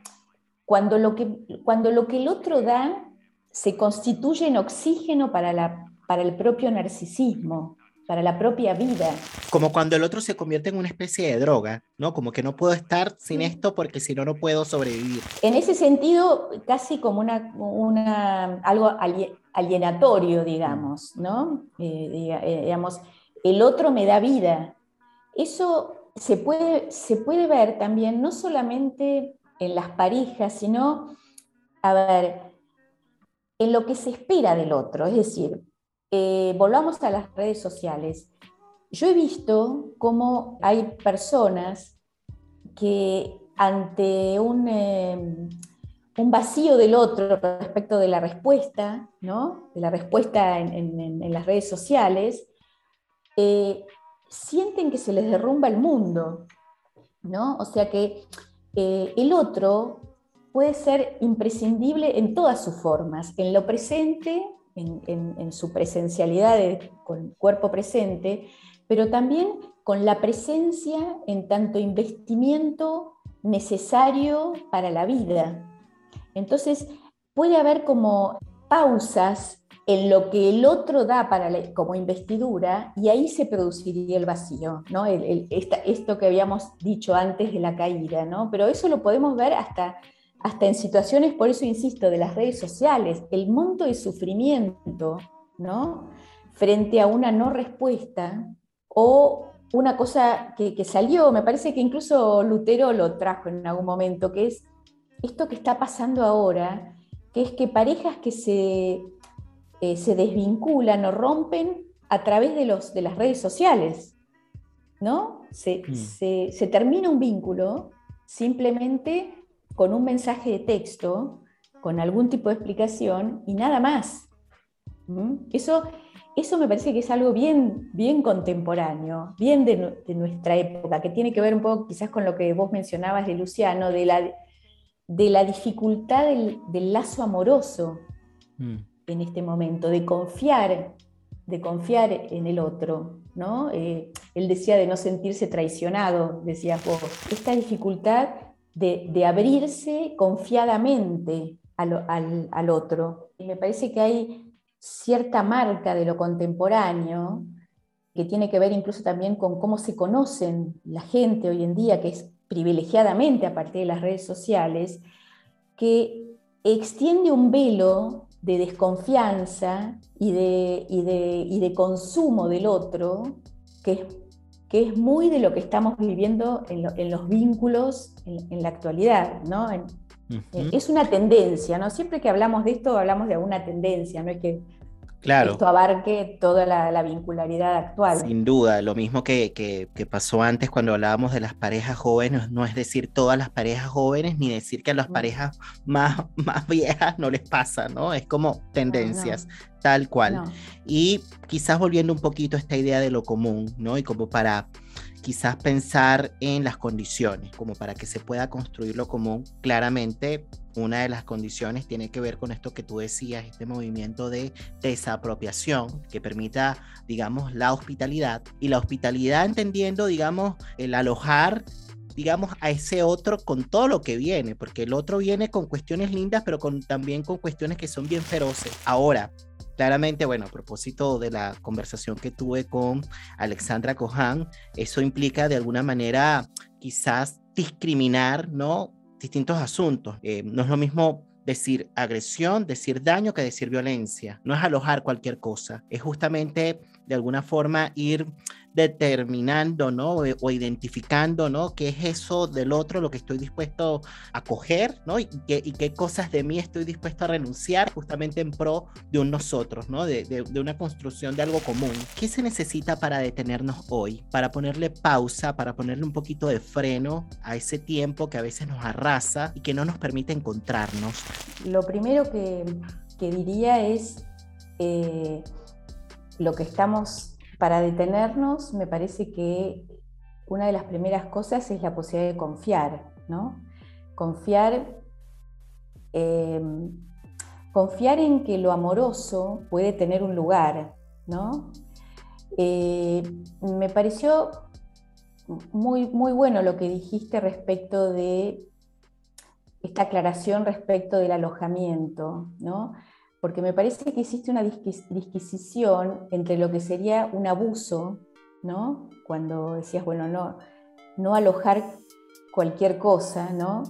cuando, lo que, cuando lo que el otro da se constituye en oxígeno para, la, para el propio narcisismo para la propia vida. Como cuando el otro se convierte en una especie de droga, ¿no? Como que no puedo estar sin esto porque si no, no puedo sobrevivir. En ese sentido, casi como una, una algo alienatorio, digamos, ¿no? Eh, eh, digamos, el otro me da vida. Eso se puede, se puede ver también no solamente en las parejas, sino, a ver, en lo que se espera del otro. Es decir, eh, volvamos a las redes sociales. Yo he visto cómo hay personas que ante un, un vacío del otro respecto de la respuesta, ¿no? de la respuesta en, las redes sociales, eh, sienten que se les derrumba el mundo. ¿no? O sea que eh, el otro puede ser imprescindible en todas sus formas, en lo presente en, su presencialidad con cuerpo presente, pero también con la presencia en tanto investimiento necesario para la vida. Entonces, puede haber como pausas en lo que el otro da para como investidura y ahí se produciría el vacío, ¿no? esto que habíamos dicho antes de la caída, ¿no? Pero eso lo podemos ver hasta, hasta en situaciones, por eso insisto, de las redes sociales, el monto de sufrimiento, ¿no? Frente a una no respuesta o una cosa que, que salió, me parece que incluso Lutero lo trajo en algún momento, que es esto que está pasando ahora, que es que parejas que se, eh, se desvinculan o rompen a través de, los, de las redes sociales, ¿no? Se, mm. se, termina un vínculo simplemente con un mensaje de texto, con algún tipo de explicación y nada más. ¿Mm? Eso, eso me parece que es algo bien, bien contemporáneo, bien de, de, nuestra época, que tiene que ver un poco quizás con lo que vos mencionabas de Luciano, de la de la dificultad del, lazo amoroso mm. en este momento, de confiar, de confiar en el otro. ¿no? Eh, él decía de no sentirse traicionado, decía vos. Esta dificultad de, abrirse confiadamente al, al, otro. Y me parece que hay cierta marca de lo contemporáneo que tiene que ver incluso también con cómo se conocen la gente hoy en día, que es privilegiadamente a partir de las redes sociales, que extiende un velo de desconfianza y de, de, consumo del otro, que es, que es, muy de lo que estamos viviendo en, los vínculos en, la actualidad. ¿no? Es una tendencia, ¿no? Siempre que hablamos de esto hablamos de alguna tendencia, no es que claro. esto abarque toda la, vincularidad actual. Sin duda, lo mismo que, que, pasó antes cuando hablábamos de las parejas jóvenes, no es decir todas las parejas jóvenes, ni decir que a las parejas más, más viejas no les pasa, ¿no? Es como tendencias, tal cual. Y quizás volviendo un poquito a esta idea de lo común, ¿no? Y como para quizás pensar en las condiciones, como para que se pueda construir lo común. Claramente, una de las condiciones tiene que ver con esto que tú decías, este movimiento de desapropiación que permita, digamos, la hospitalidad. Y la hospitalidad entendiendo, digamos, el alojar digamos, a ese otro con todo lo que viene, porque el otro viene con cuestiones lindas, pero con, también con cuestiones que son bien feroces. Ahora, Claramente, bueno, a propósito de la conversación que tuve con Alexandra Cohan, eso implica de alguna manera quizás discriminar, ¿no? Distintos asuntos. Eh, no es lo mismo decir agresión, decir daño que decir violencia. No es alojar cualquier cosa. Es justamente de alguna forma ir determinando, ¿no? O, identificando, ¿no? ¿Qué es eso del otro, lo que estoy dispuesto a coger, ¿no? Y qué, cosas de mí estoy dispuesto a renunciar justamente en pro de un nosotros, ¿no? De, una construcción de algo común. ¿Qué se necesita para detenernos hoy? Para ponerle pausa, para ponerle un poquito de freno a ese tiempo que a veces nos arrasa y que no nos permite encontrarnos. Lo primero que, que diría es eh, lo que estamos para detenernos, me parece que una de las primeras cosas es la posibilidad de confiar, ¿no? Confiar, em, confiar en que lo amoroso puede tener un lugar, ¿no? Eh, me pareció muy, muy bueno lo que dijiste respecto de esta aclaración respecto del alojamiento, ¿no? Porque me parece que existe una disquisición entre lo que sería un abuso, ¿no? Cuando decías, bueno, no, no alojar cualquier cosa, ¿no?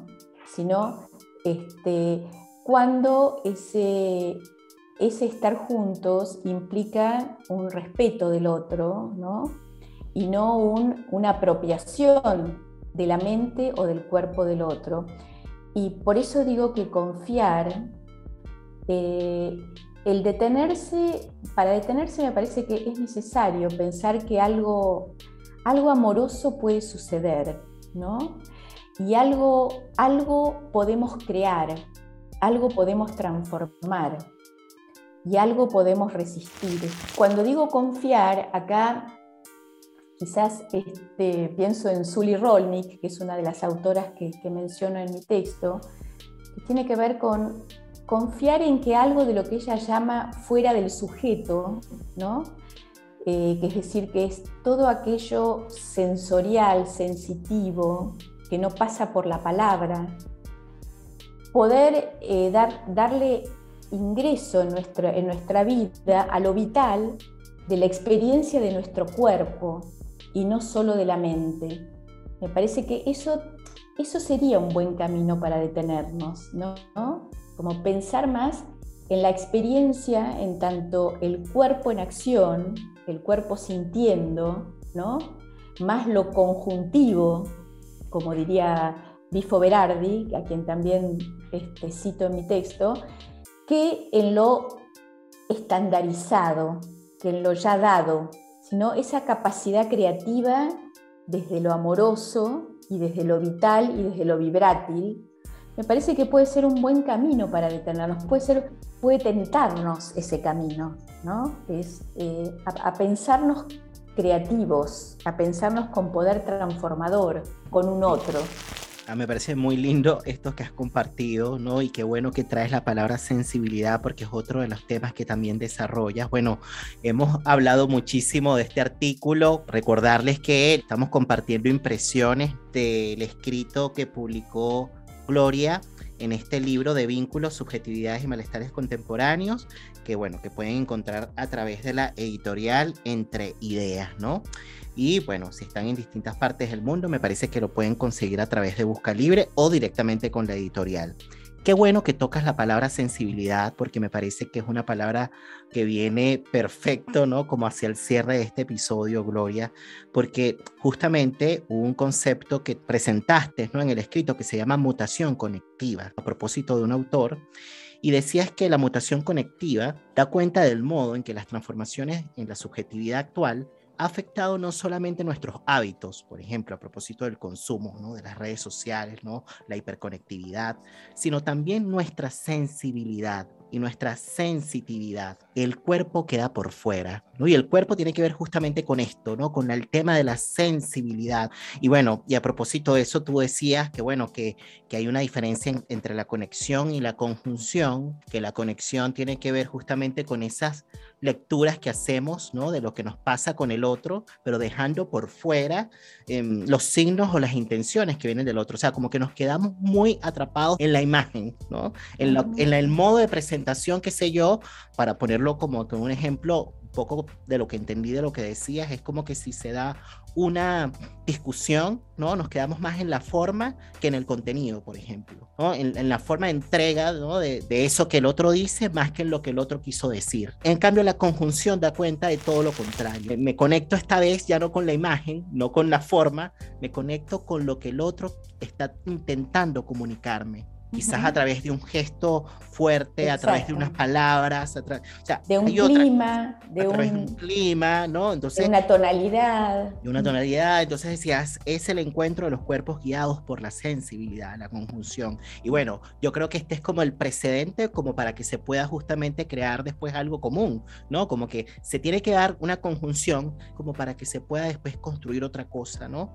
Sino este, cuando ese, ese estar juntos implica un respeto del otro, ¿no? Y no una apropiación de la mente o del cuerpo del otro. Y por eso digo que confiar eh, el detenerse, para detenerse me parece que es necesario pensar que algo, algo amoroso puede suceder, ¿no? Y algo, algo podemos crear, algo podemos transformar y algo podemos resistir. Cuando digo confiar, acá quizás este, pienso en Sully Rolnick, que es una de las autoras que, que menciono en mi texto, que tiene que ver con confiar en que algo de lo que ella llama fuera del sujeto, ¿no? eh, que es decir, que es todo aquello sensorial, sensitivo, que no pasa por la palabra, poder eh, dar, darle ingreso en, en nuestra vida a lo vital de la experiencia de nuestro cuerpo y no solo de la mente. Me parece que eso, eso sería un buen camino para detenernos, ¿no? Como pensar más en la experiencia en tanto el cuerpo en acción, el cuerpo sintiendo, ¿no? Más lo conjuntivo, como diría Bifo Berardi, a quien también este, cito en mi texto, que en lo estandarizado, que en lo ya dado, sino esa capacidad creativa desde lo amoroso y desde lo vital y desde lo vibrátil, me parece que puede ser un buen camino para detenernos, puede, ser, puede tentarnos ese camino, ¿no? Es eh, a, pensarnos creativos, a pensarnos con poder transformador, con un otro. Ah, me parece muy lindo esto que has compartido, ¿no? Y qué bueno que traes la palabra sensibilidad porque es otro de los temas que también desarrollas. Bueno, hemos hablado muchísimo de este artículo. Recordarles que estamos compartiendo impresiones del escrito que publicó Gloria en este libro de vínculos, subjetividades y malestares contemporáneos, que bueno, que pueden encontrar a través de la editorial Entre Ideas, ¿no? Y bueno, si están en distintas partes del mundo, me parece que lo pueden conseguir a través de Busca Libre o directamente con la editorial. Qué bueno que tocas la palabra sensibilidad, porque me parece que es una palabra que viene perfecto, ¿no? Como hacia el cierre de este episodio, Gloria, porque justamente hubo un concepto que presentaste, ¿no? En el escrito que se llama mutación conectiva, a propósito de un autor, y decías que la mutación conectiva da cuenta del modo en que las transformaciones en la subjetividad actual ha afectado no solamente nuestros hábitos, por ejemplo, a propósito del consumo, ¿no? de las redes sociales, ¿no? la hiperconectividad, sino también nuestra sensibilidad y nuestra sensitividad. El cuerpo queda por fuera, ¿no? Y el cuerpo tiene que ver justamente con esto, ¿no? Con el tema de la sensibilidad. Y bueno, y a propósito de eso, tú decías que, bueno, que, que hay una diferencia entre la conexión y la conjunción, que la conexión tiene que ver justamente con esas lecturas que hacemos, ¿no? De lo que nos pasa con el otro, pero dejando por fuera em, los signos o las intenciones que vienen del otro. O sea, como que nos quedamos muy atrapados en la imagen, ¿no? En, en el modo de presentación, qué sé yo, para ponerlo como, como un ejemplo poco de lo que entendí de lo que decías, es como que si se da una discusión, ¿no? Nos quedamos más en la forma que en el contenido, por ejemplo, ¿no? En, la forma de entrega, ¿no? De, de, eso que el otro dice más que en lo que el otro quiso decir. En cambio, la conjunción da cuenta de todo lo contrario. Me conecto esta vez ya no con la imagen, no con la forma, me conecto con lo que el otro está intentando comunicarme quizás a través de un gesto fuerte, a través de unas palabras, o sea, de un clima, de, un, clima, ¿no? Entonces, de una tonalidad. De una tonalidad, entonces decías, es el encuentro de los cuerpos guiados por la sensibilidad, la conjunción. Y bueno, yo creo que este es como el precedente como para que se pueda justamente crear después algo común, ¿no? Como que se tiene que dar una conjunción como para que se pueda después construir otra cosa, ¿no?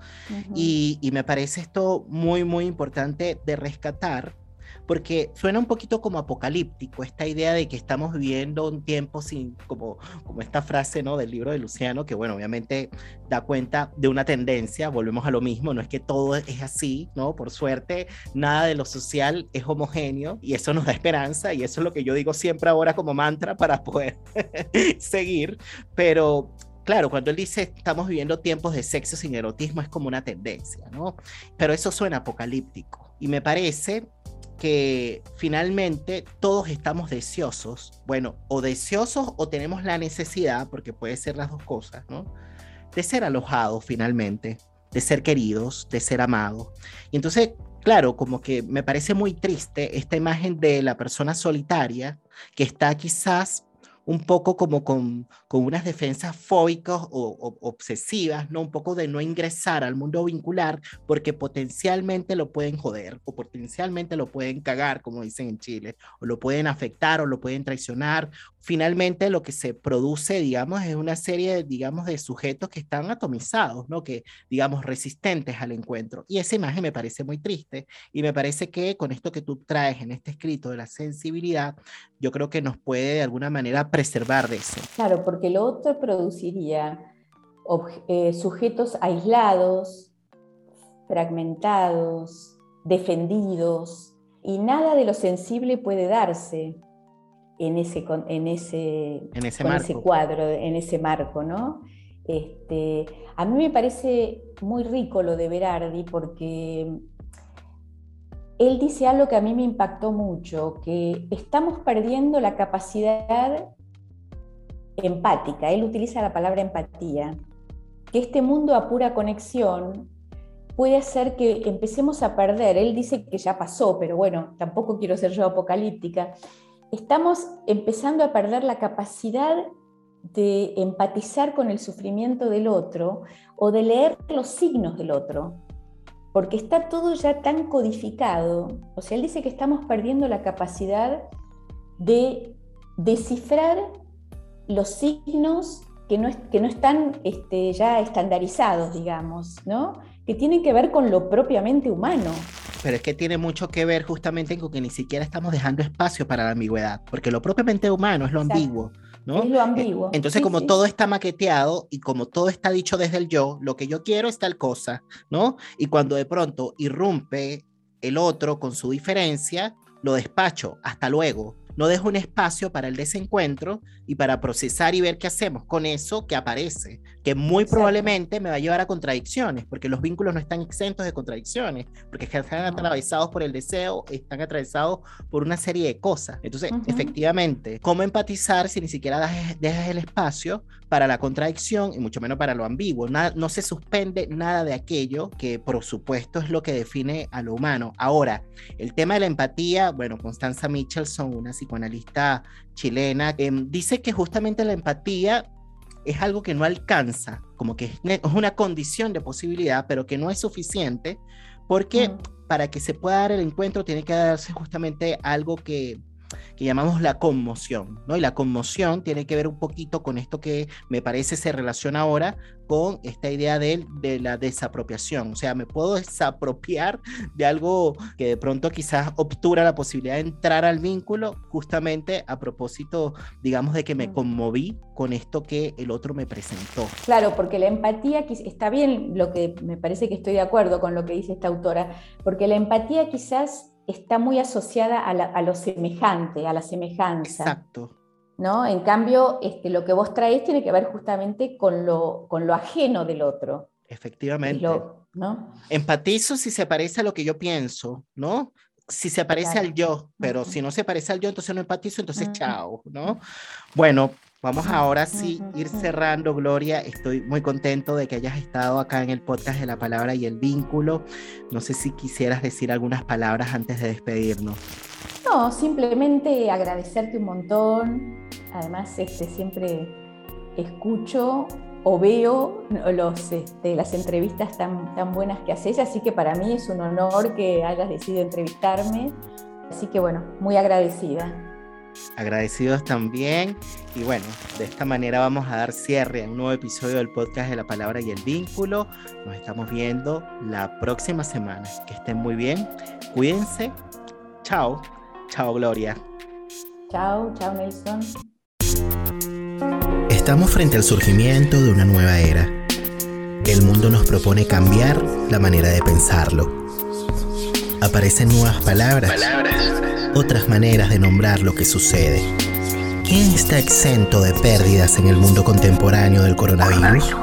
y, y me parece esto muy, muy importante de rescatar porque suena un poquito como apocalíptico esta idea de que estamos viviendo un tiempo sin, como, como esta frase ¿no? del libro de Luciano, que bueno, obviamente da cuenta de una tendencia, volvemos a lo mismo, no es que todo es así, ¿no? Por suerte, nada de lo social es homogéneo y eso nos da esperanza y eso es lo que yo digo siempre ahora como mantra para poder seguir, pero claro, cuando él dice estamos viviendo tiempos de sexo sin erotismo es como una tendencia, ¿no? Pero eso suena apocalíptico. Y me parece que finalmente todos estamos deseosos, bueno, o deseosos o tenemos la necesidad, porque puede ser las dos cosas, ¿no? De ser alojados finalmente, de ser queridos, de ser amados. Y entonces, claro, como que me parece muy triste esta imagen de la persona solitaria que está quizás un poco como con, con unas defensas fóbicas o, obsesivas, ¿no? Un poco de no ingresar al mundo vincular porque potencialmente lo pueden joder o potencialmente lo pueden cagar, como dicen en Chile, o lo pueden afectar o lo pueden traicionar finalmente lo que se produce, digamos, es una serie, digamos, de sujetos que están atomizados, ¿no? Que, digamos, resistentes al encuentro. Y esa imagen me parece muy triste y me parece que con esto que tú traes en este escrito de la sensibilidad, yo creo que nos puede de alguna manera preservar de eso. Claro, porque lo otro produciría eh, sujetos aislados, fragmentados, defendidos, y nada de lo sensible puede darse en ese, en ese, en ese, cuadro, en ese marco, ¿no? Este, a mí me parece muy rico lo de Berardi porque él dice algo que a mí me impactó mucho, que estamos perdiendo la capacidad empática, él utiliza la palabra empatía, que este mundo a pura conexión puede hacer que empecemos a perder, él dice que ya pasó, pero bueno, tampoco quiero ser yo apocalíptica, estamos empezando a perder la capacidad de empatizar con el sufrimiento del otro o de leer los signos del otro, porque está todo ya tan codificado. O sea, él dice que estamos perdiendo la capacidad de descifrar los signos que no, que no están este, ya estandarizados, digamos, ¿no? que tienen que ver con lo propiamente humano. Pero es que tiene mucho que ver justamente con que ni siquiera estamos dejando espacio para la ambigüedad, porque lo propiamente humano es lo ambiguo. ¿no? Es lo ambiguo. Entonces, como todo está maqueteado y como todo está dicho desde el yo, lo que yo quiero es tal cosa, ¿no? Y cuando de pronto irrumpe el otro con su diferencia, lo despacho, hasta luego, no dejo un espacio para el desencuentro y para procesar y ver qué hacemos con eso que aparece, que muy probablemente me va a llevar a contradicciones, porque los vínculos no están exentos de contradicciones, porque están atravesados por el deseo, están atravesados por una serie de cosas. Entonces, efectivamente, ¿cómo empatizar si ni siquiera dejas el espacio para la contradicción y mucho menos para lo ambiguo? no se suspende nada de aquello que, por supuesto, es lo que define a lo humano. Ahora, el tema de la empatía, bueno, Constanza Michelson, una psicoanalista chilena, em, dice que justamente la empatía es algo que no alcanza, como que es una condición de posibilidad, pero que no es suficiente, porque para que se pueda dar el encuentro tiene que darse justamente algo que, que llamamos la conmoción, ¿no? Y la conmoción tiene que ver un poquito con esto que me parece se relaciona ahora con esta idea de, de la desapropiación. O sea, me puedo desapropiar de algo que de pronto quizás obtura la posibilidad de entrar al vínculo, justamente a propósito, digamos, de que me mm. conmoví con esto que el otro me presentó. Claro, porque la empatía, está bien lo que me parece que estoy de acuerdo con lo que dice esta autora, porque la empatía quizás está muy asociada a, lo semejante, a la semejanza. Exacto. ¿no? En cambio, este, lo que vos traes tiene que ver justamente con lo, con lo ajeno del otro. Efectivamente. ¿no? Empatizo si se parece a lo que yo pienso, ¿no? Si se parece al yo, pero si no se parece al yo, entonces no empatizo, entonces chao, ¿no? Bueno, Vamos ahora sí ir cerrando, Gloria. Estoy muy contento de que hayas estado acá en el podcast de la palabra y el vínculo. No sé si quisieras decir algunas palabras antes de despedirnos. No, simplemente agradecerte un montón. Además, este, siempre escucho o veo los, este, las entrevistas tan, tan buenas que haces, así que para mí es un honor que hayas decidido entrevistarme. Así que bueno, muy agradecida agradecidos también. Y bueno, de esta manera vamos a dar cierre a un nuevo episodio del podcast de la palabra y el vínculo. Nos estamos viendo la próxima semana. Que estén muy bien. Cuídense. Chao. Chao, Gloria. Chao, chao, Nelson. Estamos frente al surgimiento de una nueva era. El mundo nos propone cambiar la manera de pensarlo. Aparecen nuevas palabras. palabras otras maneras de nombrar lo que sucede. ¿Quién está exento de pérdidas en el mundo contemporáneo del coronavirus?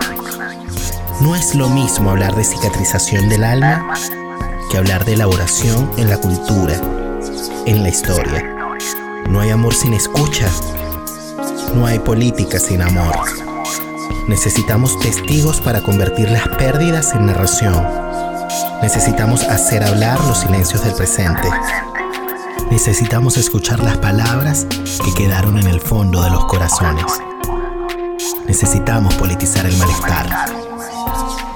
No es lo mismo hablar de cicatrización del alma que hablar de elaboración en la cultura, en la historia. No hay amor sin escucha. No hay política sin amor. Necesitamos testigos para convertir las pérdidas en narración. Necesitamos hacer hablar los silencios del presente. Necesitamos escuchar las palabras que quedaron en el fondo de los corazones. Necesitamos politizar el malestar.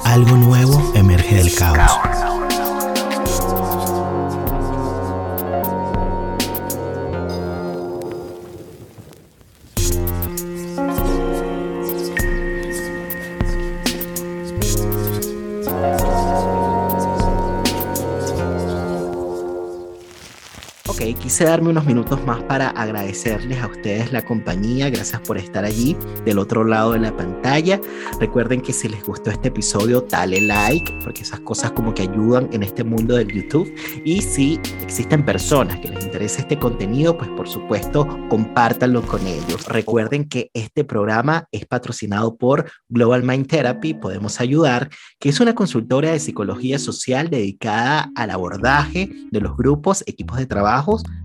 Algo nuevo emerge del caos. Quise darme unos minutos más para agradecerles a ustedes la compañía. Gracias por estar allí del otro lado de la pantalla. Recuerden que si les gustó este episodio, dale like, porque esas cosas como que ayudan en este mundo del YouTube. Y si existen personas que les interesa este contenido, pues por supuesto, compártanlo con ellos. Recuerden que este programa es patrocinado por Global Mind Therapy, Podemos Ayudar, que es una consultora de psicología social dedicada al abordaje de los grupos, equipos de trabajo